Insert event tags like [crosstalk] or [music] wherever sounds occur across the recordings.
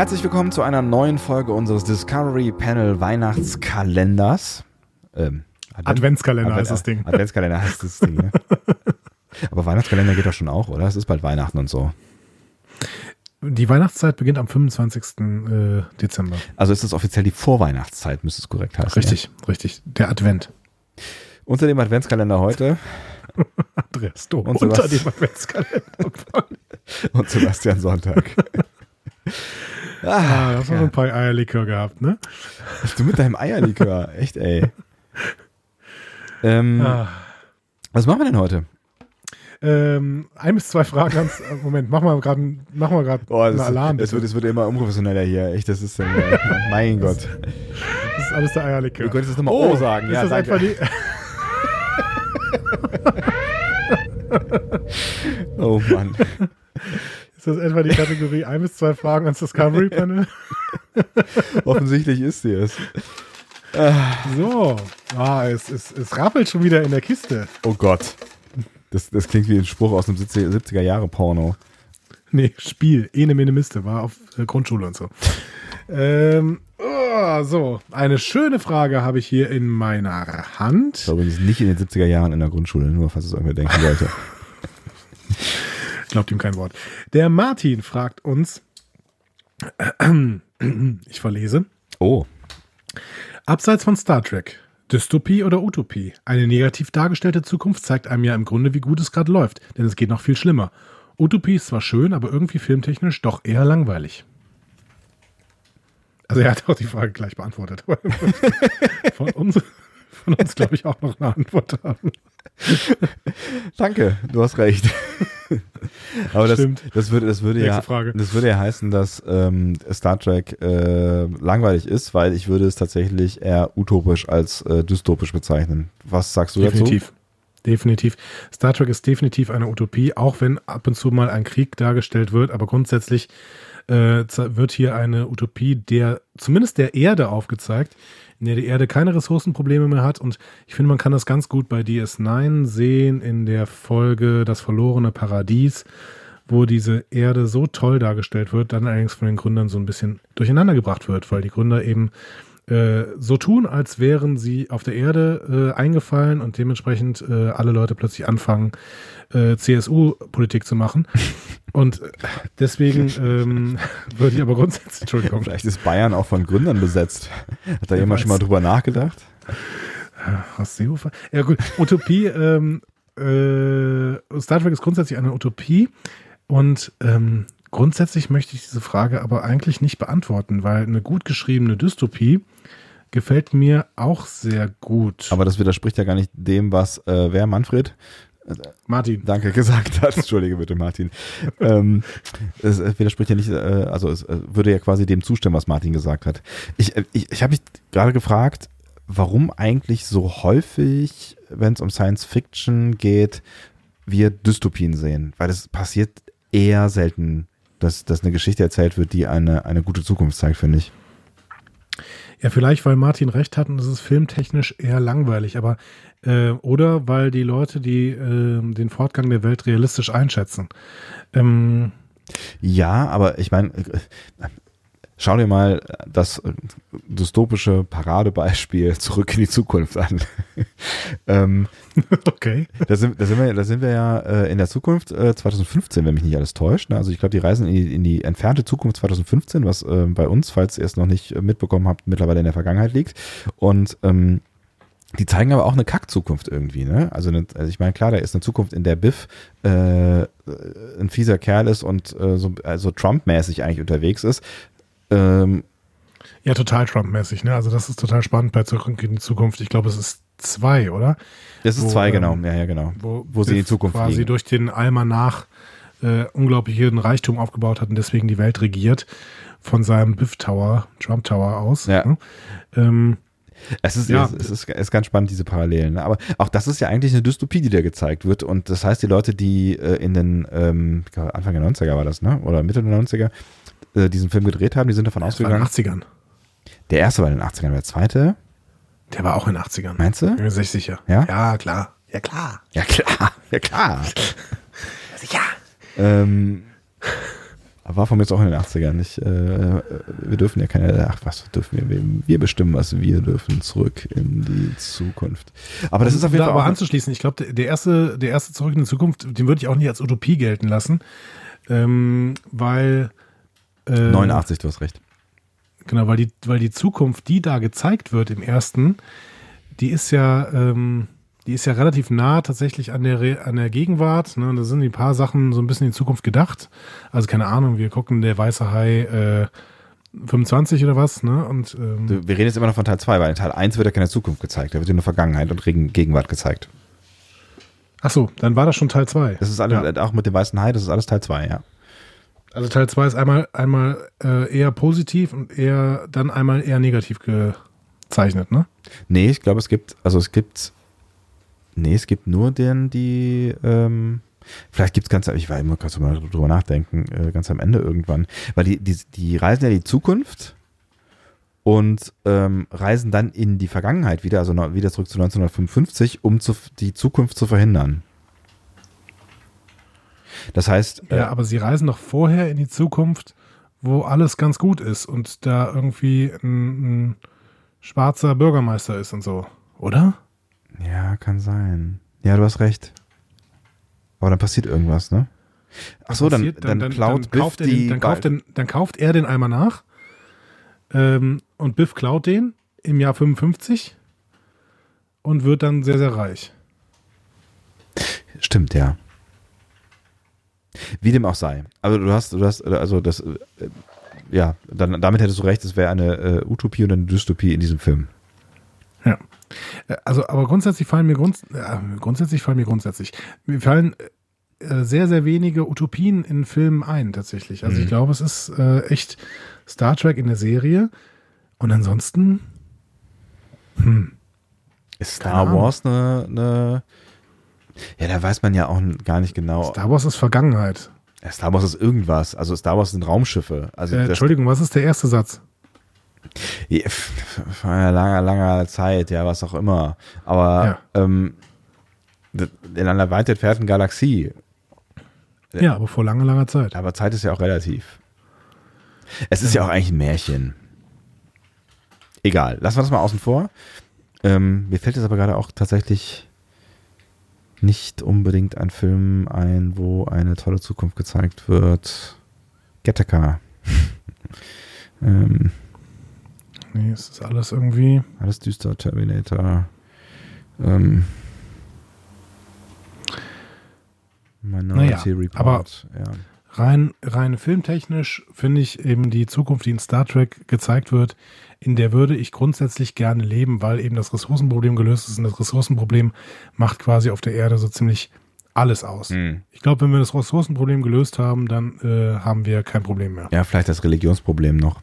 Herzlich willkommen zu einer neuen Folge unseres Discovery Panel Weihnachtskalenders. Ähm, Advent Adventskalender Advent heißt das Ding. [laughs] Adventskalender heißt das Ding. Ne? Aber Weihnachtskalender geht doch schon auch, oder? Es ist bald Weihnachten und so. Die Weihnachtszeit beginnt am 25. Äh, Dezember. Also ist es offiziell die Vorweihnachtszeit, müsste es korrekt heißen. Richtig, ja? richtig. Der Advent. Unter dem Adventskalender heute. [laughs] Andreas Dom. Unter dem Adventskalender. [laughs] und Sebastian Sonntag. Ah, ah, das ja. noch ein paar Eierlikör gehabt, ne? Du mit deinem Eierlikör, echt, ey. [laughs] Ähm, ah. Was machen wir denn heute? Ähm, ein bis zwei Fragen ganz. Äh, Moment, machen wir gerade mach mal gerade oh, einen Alarm. Es wird, es wird immer unprofessioneller hier. Echt, das ist. Äh, mein [laughs] Gott. Das ist alles der Eierlikör. Du könntest das nochmal oh, O sagen. Ist ja, das danke. etwa [laughs] die. oh Mann. Ist das etwa die Kategorie [laughs] ein bis zwei Fragen ans Discovery Panel? [laughs] Offensichtlich ist sie es. So, ah, es, es, es rappelt schon wieder in der Kiste. Oh Gott. Das, das klingt wie ein Spruch aus einem 70er Jahre Porno. Nee, Spiel. Ene Mene Miste war auf Grundschule und so. ähm, oh, so, eine schöne Frage habe ich hier in meiner Hand. Ich glaube, nicht in den 70er Jahren in der Grundschule, nur falls es irgendwer denken sollte. [laughs] Glaubt ihm kein Wort. Der Martin fragt uns, [clears throat] ich verlese. Oh. Abseits von Star Trek, Dystopie oder Utopie? Eine negativ dargestellte Zukunft zeigt einem ja im Grunde, wie gut es gerade läuft, denn es geht noch viel schlimmer. Utopie ist zwar schön, aber irgendwie filmtechnisch doch eher langweilig. Also er hat auch die Frage gleich beantwortet. [laughs] von, uns, von uns, glaube ich, auch noch eine Antwort haben. [laughs] Danke, du hast recht. [laughs] Aber das, das, würde, das, würde ja, das würde ja heißen, dass ähm, Star Trek äh, langweilig ist, weil ich würde es tatsächlich eher utopisch als äh, dystopisch bezeichnen. Was sagst du definitiv. dazu? Definitiv. Star Trek ist definitiv eine Utopie, auch wenn ab und zu mal ein Krieg dargestellt wird, aber grundsätzlich äh, wird hier eine Utopie der, zumindest der Erde aufgezeigt, der die Erde keine Ressourcenprobleme mehr hat. Und ich finde, man kann das ganz gut bei DS9 sehen in der Folge Das verlorene Paradies, wo diese Erde so toll dargestellt wird, dann allerdings von den Gründern so ein bisschen durcheinander gebracht wird, weil die Gründer eben äh, so tun, als wären sie auf der Erde äh, eingefallen und dementsprechend äh, alle Leute plötzlich anfangen, äh, CSU-Politik zu machen. [laughs] Und deswegen [laughs] ähm, würde ich aber grundsätzlich, Entschuldigung. Vielleicht ist Bayern auch von Gründern besetzt. Hat da jemand weiß. schon mal drüber nachgedacht? Aus Seehofer? Ja gut, Utopie, ähm, äh, Star Trek ist grundsätzlich eine Utopie und ähm, grundsätzlich möchte ich diese Frage aber eigentlich nicht beantworten, weil eine gut geschriebene Dystopie gefällt mir auch sehr gut. Aber das widerspricht ja gar nicht dem, was äh, wer Manfred Martin. Danke [laughs] gesagt hat. Entschuldige bitte, Martin. ähm, es, es, widerspricht ja nicht, äh, also es äh, würde ja quasi dem zustimmen, was Martin gesagt hat. Ich, äh, ich, ich habe mich gerade gefragt, warum eigentlich so häufig, wenn es um Science Fiction geht, wir Dystopien sehen. Weil es passiert eher selten, dass, dass eine Geschichte erzählt wird, die eine, eine gute Zukunft zeigt, finde ich. Ja, vielleicht, weil Martin recht hat und es ist filmtechnisch eher langweilig, aber äh, oder weil die Leute, die äh, den Fortgang der Welt realistisch einschätzen. Ähm, ja, aber ich meine, äh, Schau dir mal das dystopische Paradebeispiel [laughs] zurück in die Zukunft an. [laughs] ähm, okay. Da sind, da, sind wir, da sind wir ja äh, in der Zukunft äh, 2015, wenn mich nicht alles täuscht. Ne? Also ich glaube, die reisen in die, in die, entfernte Zukunft 2015, was äh, bei uns, falls ihr es noch nicht mitbekommen habt, mittlerweile in der Vergangenheit liegt. Und ähm, die zeigen aber auch eine Kack-Zukunft irgendwie, ne? Also, eine, also ich meine, klar, da ist eine Zukunft, in der Biff äh, ein fieser Kerl ist und äh, so also Trump-mäßig eigentlich unterwegs ist. Ähm, ja, total Trump-mäßig, ne? Also das ist total spannend bei Zurück in die Zukunft. Ich glaube, es ist zwei, oder? Es ist wo, zwei, genau. Ähm, ja, ja, genau. Wo, wo sie in die Zukunft quasi fliegen. durch den Almanach äh, unglaublichen Reichtum aufgebaut hat und deswegen die Welt regiert von seinem Biff Tower, Trump Tower aus. Ja. Ne? Ähm, es ist, ja. es, ist, es ist ganz spannend, diese Parallelen. Ne? Aber auch das ist ja eigentlich eine Dystopie, die da gezeigt wird. Und das heißt, die Leute, die äh, in den ähm, Anfang der 90er war das, ne? Oder Mitte der 90er, äh, diesen Film gedreht haben, die sind davon das ausgegangen. War in den 80ern. Der erste war in den 80ern, der zweite. Der war auch in den 80ern. Meinst du? Bin mir sicher. Ja? Ja, klar. Ja, klar. Ja, klar. Ja, klar. [laughs] sicher. Ähm, War von mir jetzt auch in den 80ern. Ich, äh, wir dürfen ja keine, ach was dürfen wir, wir, bestimmen, was wir dürfen, zurück in die Zukunft. Aber das ist auf jeden Fall aber anzuschließen, ich glaube, der erste, der erste Zurück in die Zukunft, den würde ich auch nicht als Utopie gelten lassen, ähm, weil äh, 89, du hast recht. Genau, weil die, weil die Zukunft, die da gezeigt wird im ersten, die ist ja, ähm, die ist ja relativ nah tatsächlich an der, Re an der Gegenwart. Ne? Da sind ein paar Sachen so ein bisschen in die Zukunft gedacht. Also keine Ahnung, wir gucken der weiße Hai äh, 25 oder was, ne? Und ähm, wir reden jetzt immer noch von Teil 2, weil in Teil 1 wird ja keine Zukunft gezeigt, da wird ja nur Vergangenheit und Gegenwart gezeigt. ach so, dann war das schon Teil 2. Das ist alles, auch mit dem weißen Hai, das ist alles Teil 2, ja. Also Teil 2 ist einmal, einmal äh, eher positiv und eher dann einmal eher negativ gezeichnet, ne? Nee, ich glaube, es gibt, also es gibt, nee, es gibt nur den, die, ähm, vielleicht gibt es ganz, ich war immer, du mal drüber nachdenken, äh, ganz am Ende irgendwann, weil die, die, die reisen ja in die Zukunft und ähm, reisen dann in die Vergangenheit wieder, also wieder zurück zu 1955, um zu, die Zukunft zu verhindern. Das heißt, Ja, äh, aber sie reisen doch vorher in die Zukunft, wo alles ganz gut ist und da irgendwie ein, ein schwarzer Bürgermeister ist und so, oder? ja, kann sein. Ja, du hast recht. Aber dann passiert irgendwas, ne? Ach so, dann, passiert, dann, klaut Biff kauft er die. den, dann, kauft den, dann kauft er den einmal nach ähm, und Biff klaut den im Jahr 55 und wird dann sehr, sehr reich. Stimmt, ja. Wie dem auch sei. Also du hast, du hast, also das, äh, ja, dann, damit hättest du recht, es wäre eine äh, Utopie und eine Dystopie in diesem Film. Ja. Äh, Also, aber grundsätzlich fallen mir grunds äh, grundsätzlich fallen mir grundsätzlich. Mir fallen äh, sehr, sehr wenige Utopien in Filmen ein, tatsächlich. Also Mhm. ich glaube, es ist äh, echt Star Trek in der Serie. Und ansonsten, hm, Ist Star. Wars eine, eine. Ja, da weiß man ja auch gar nicht genau. Star Wars ist Vergangenheit. Ja, Star Wars ist irgendwas. Also Star Wars sind Raumschiffe. Also Äh, Entschuldigung, was ist der erste Satz? Ja, Vor einer langer, langer Zeit, ja, was auch immer. Aber ähm, d- in einer weit entfernten Galaxie. Ja. Ja, aber vor langer, langer Zeit. Aber Zeit ist ja auch relativ. Es ist ja auch eigentlich ein Märchen. Egal, lassen wir das mal außen vor. Ähm, mir fällt jetzt aber gerade auch tatsächlich nicht unbedingt ein Film ein, wo eine tolle Zukunft gezeigt wird. Gattaca. [laughs] ähm, Nee, es ist alles irgendwie. alles düster, Terminator. Ähm, Minority Naja, Report. ja. Rein, rein filmtechnisch finde ich eben die Zukunft, die in Star Trek gezeigt wird, in der würde ich grundsätzlich gerne leben, weil eben das Ressourcenproblem gelöst ist und das Ressourcenproblem macht quasi auf der Erde so ziemlich alles aus. Hm. Ich glaube, wenn wir das Ressourcenproblem gelöst haben, dann äh, haben wir kein Problem mehr. ja, vielleicht das Religionsproblem noch.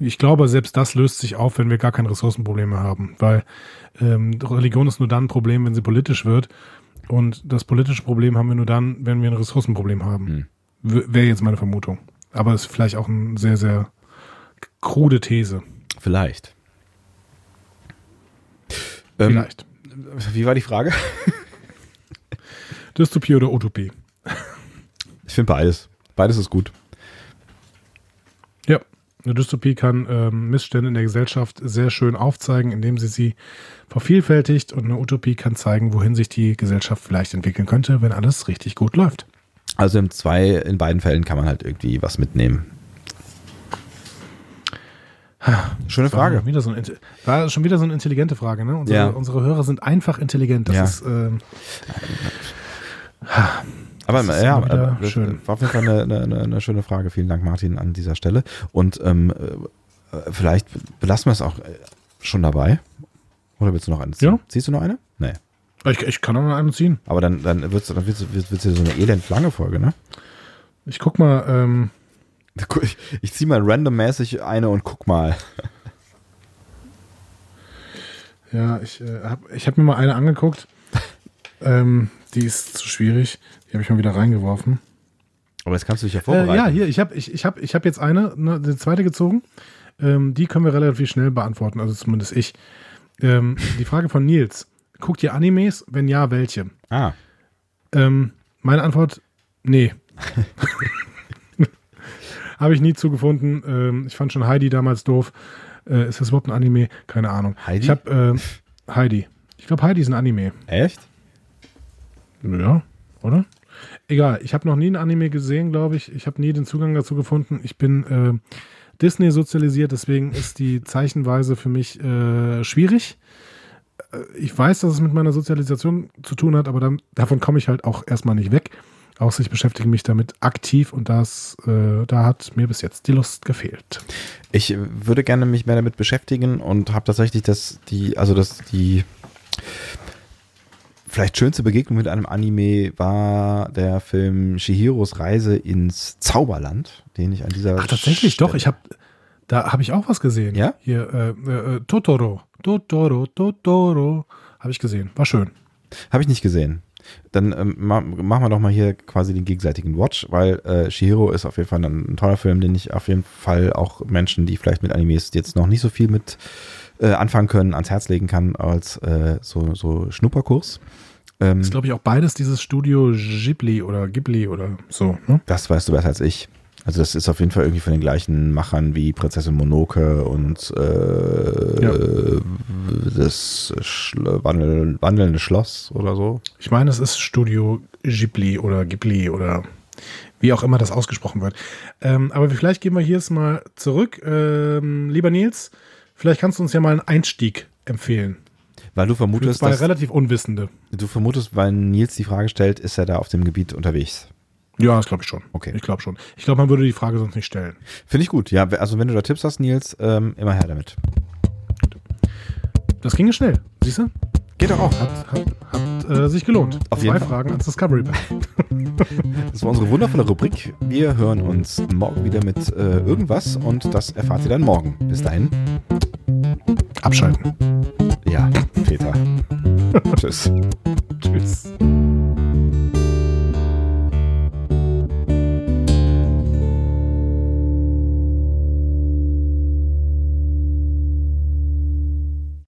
Ich glaube, selbst das löst sich auf, wenn wir gar kein Ressourcenproblem mehr haben, weil ähm, Religion ist nur dann ein Problem, wenn sie politisch wird. Und das politische Problem haben wir nur dann, wenn wir ein Ressourcenproblem haben. Hm. Wäre jetzt meine Vermutung. Aber ist vielleicht auch eine sehr, sehr krude These. Vielleicht. Ähm, Vielleicht. Wie war die Frage? Dystopie oder Utopie? Ich finde beides. Beides ist gut. Eine Dystopie kann ähm, Missstände in der Gesellschaft sehr schön aufzeigen, indem sie sie vervielfältigt. Und eine Utopie kann zeigen, wohin sich die Gesellschaft vielleicht entwickeln könnte, wenn alles richtig gut läuft. Also in zwei, in beiden Fällen kann man halt irgendwie was mitnehmen. Schöne War Frage. schon wieder so eine, inte- war schon wieder so eine intelligente Frage, ne? Unsere, Ja. unsere Hörer sind einfach intelligent. Das Ja. ist, ähm, Aber Das ja, aber das schön. war auf jeden Fall eine, eine, eine schöne Frage. Vielen Dank, Martin, an dieser Stelle. Und ähm, äh, vielleicht belassen wir es auch äh, schon dabei. Oder willst du noch eine ziehen? Ja. Ziehst du noch eine? Nee. ich, ich kann auch noch einen ziehen. Aber dann, dann wird es dann wird's, wird's, wird's so eine elend lange Folge, ne? Ich guck mal, ähm, [laughs] Ich, ich ziehe mal randommäßig eine und guck mal. ja, ich äh, habe ich hab mir mal eine angeguckt. ähm, die ist zu schwierig. Die habe ich mal wieder reingeworfen. Aber jetzt kannst du dich ja Äh, vorbereiten. ja, hier, ich habe ich, ich hab, ich hab jetzt eine, ne, die zweite gezogen. Ähm, die können wir relativ schnell beantworten, also zumindest ich. Ähm, die Frage von Nils. Guckt ihr Animes? Wenn ja, welche? Ah, Ähm, meine Antwort, nee. [laughs] Habe ich nie zugefunden. Ähm, ich fand schon Heidi damals doof. Äh, ist das überhaupt ein Anime? Keine Ahnung. Heidi? Ich habe äh, Heidi. Ich glaube, Heidi ist ein Anime. Echt? Ja, oder? Egal, ich habe noch nie ein Anime gesehen, glaube ich. Ich habe nie den Zugang dazu gefunden. Ich bin äh, Disney sozialisiert, deswegen ist die Zeichenweise für mich äh, schwierig. Äh, Ich weiß, dass es mit meiner Sozialisation zu tun hat, aber dann, davon komme ich halt auch erstmal nicht weg. Außer ich beschäftige mich damit aktiv und das, äh, da hat mir bis jetzt die Lust gefehlt. Ich würde gerne mich mehr damit beschäftigen und habe tatsächlich das, die, also das, die vielleicht schönste Begegnung mit einem Anime war der Film Shihiros Reise ins Zauberland, den ich an dieser Ach, tatsächlich, doch. Stelle- Ich habe, da habe ich auch was gesehen. Ja? Hier, äh, äh, äh, Totoro. Totoro, Totoro. Habe ich gesehen. War schön. Habe ich nicht gesehen. Dann ähm, ma machen wir doch mal hier quasi den gegenseitigen Watch, weil äh, Shihiro ist auf jeden Fall ein, ein toller Film, den ich auf jeden Fall auch Menschen, die vielleicht mit Animes jetzt noch nicht so viel mit äh, anfangen können, ans Herz legen kann als äh, so, so Schnupperkurs. Ähm, ist, glaube ich, auch beides dieses Studio Ghibli oder Ghibli oder so. Ne? das weißt du besser als ich. Also das ist auf jeden Fall irgendwie von den gleichen Machern wie Prinzessin Monoke und äh, Ja. das Schl Wandel wandelnde Schloss oder so. Ich meine, es ist Studio Ghibli oder Ghibli oder wie auch immer das ausgesprochen wird. Ähm, aber vielleicht gehen wir hier jetzt mal zurück. Ähm, lieber Nils, vielleicht kannst du uns ja mal einen Einstieg empfehlen. Weil du Für vermutest, zwei dass, relativ Unwissende. du vermutest, weil Nils die Frage stellt, ist er da auf dem Gebiet unterwegs. Ja, das glaube ich schon. Okay. Ich glaube schon. Ich glaube, man würde die Frage sonst nicht stellen. Finde ich gut. Ja, also wenn du da Tipps hast, Nils, ähm, immer her damit. Das ging ja schnell. Siehst du? Geht doch auch. Hat, hat, hat äh, sich gelohnt. Auf Zwei jeden Fall. Fragen ans Discovery Band. [laughs] Das war unsere wundervolle Rubrik. Wir hören uns morgen wieder mit äh, irgendwas und das erfahrt ihr dann morgen. Bis dahin. Abschalten. Ja, Peter. [laughs] Tschüss. Tschüss.